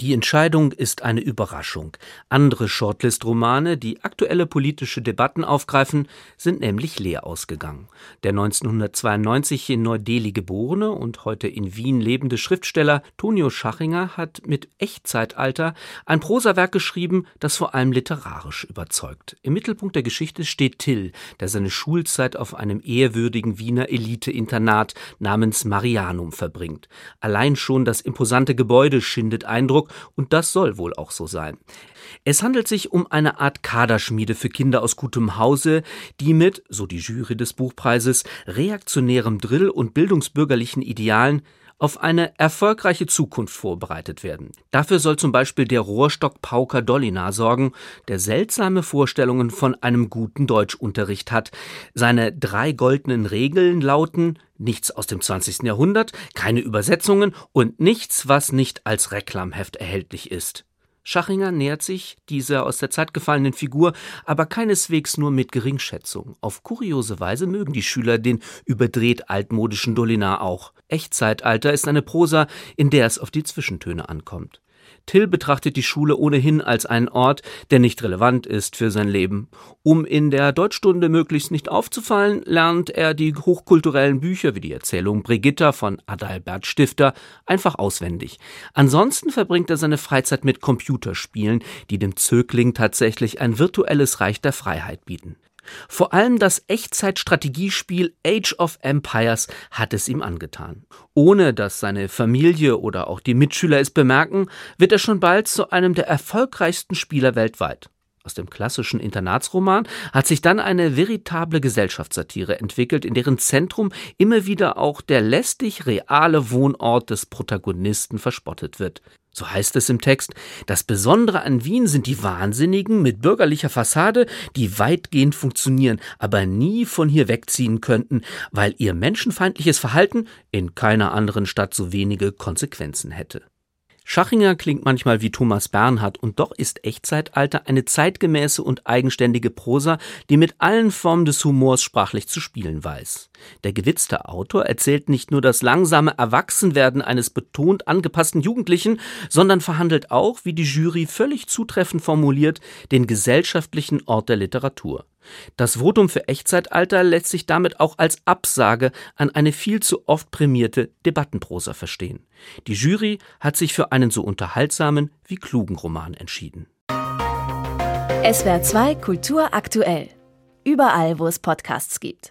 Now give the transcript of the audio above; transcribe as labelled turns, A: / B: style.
A: Die Entscheidung ist eine Überraschung. Andere Shortlist-Romane, die aktuelle politische Debatten aufgreifen, sind nämlich leer ausgegangen. Der 1992 in Neu-Delhi geborene und heute in Wien lebende Schriftsteller Tonio Schachinger hat mit Echtzeitalter ein Prosawerk geschrieben, das vor allem literarisch überzeugt. Im Mittelpunkt der Geschichte steht Till, der seine Schulzeit auf einem ehrwürdigen Wiener Elite-Internat namens Marianum verbringt. Allein schon das imposante Gebäude schindet Eindruck, Hamburg und das soll wohl auch so sein. Es handelt sich um eine Art Kaderschmiede für Kinder aus gutem Hause, die mit, so die Jury des Buchpreises, reaktionärem Drill und bildungsbürgerlichen Idealen auf eine erfolgreiche Zukunft vorbereitet werden. Dafür soll zum Beispiel der Rohrstock Pauker Dollina sorgen, der seltsame Vorstellungen von einem guten Deutschunterricht hat. Seine drei goldenen Regeln lauten nichts aus dem 20. Jahrhundert, keine Übersetzungen und nichts, was nicht als Reklamheft erhältlich ist. Schachinger nähert sich dieser aus der Zeit gefallenen Figur, aber keineswegs nur mit Geringschätzung. Auf kuriose Weise mögen die Schüler den überdreht altmodischen Dolinar auch. Echtzeitalter ist eine Prosa, in der es auf die Zwischentöne ankommt. Till betrachtet die Schule ohnehin als einen Ort, der nicht relevant ist für sein Leben. Um in der Deutschstunde möglichst nicht aufzufallen, lernt er die hochkulturellen Bücher wie die Erzählung Brigitta von Adalbert Stifter einfach auswendig. Ansonsten verbringt er seine Freizeit mit Computerspielen, die dem Zögling tatsächlich ein virtuelles Reich der Freiheit bieten. Vor allem das Echtzeitstrategiespiel Age of Empires hat es ihm angetan. Ohne dass seine Familie oder auch die Mitschüler es bemerken, wird er schon bald zu einem der erfolgreichsten Spieler weltweit. Aus dem klassischen Internatsroman hat sich dann eine veritable Gesellschaftssatire entwickelt, in deren Zentrum immer wieder auch der lästig reale Wohnort des Protagonisten verspottet wird. So heißt es im Text, das Besondere an Wien sind die Wahnsinnigen mit bürgerlicher Fassade, die weitgehend funktionieren, aber nie von hier wegziehen könnten, weil ihr menschenfeindliches Verhalten in keiner anderen Stadt so wenige Konsequenzen hätte. Schachinger klingt manchmal wie Thomas Bernhard und doch ist Echtzeitalter eine zeitgemäße und eigenständige Prosa, die mit allen Formen des Humors sprachlich zu spielen weiß. Der gewitzte Autor erzählt nicht nur das langsame Erwachsenwerden eines betont angepassten Jugendlichen, sondern verhandelt auch, wie die Jury völlig zutreffend formuliert, den gesellschaftlichen Ort der Literatur. Das Votum für Echtzeitalter lässt sich damit auch als Absage an eine viel zu oft prämierte Debattenprosa verstehen. Die Jury hat sich für einen so unterhaltsamen wie klugen Roman entschieden.
B: SWR 2 Kultur aktuell. Überall, wo es Podcasts gibt.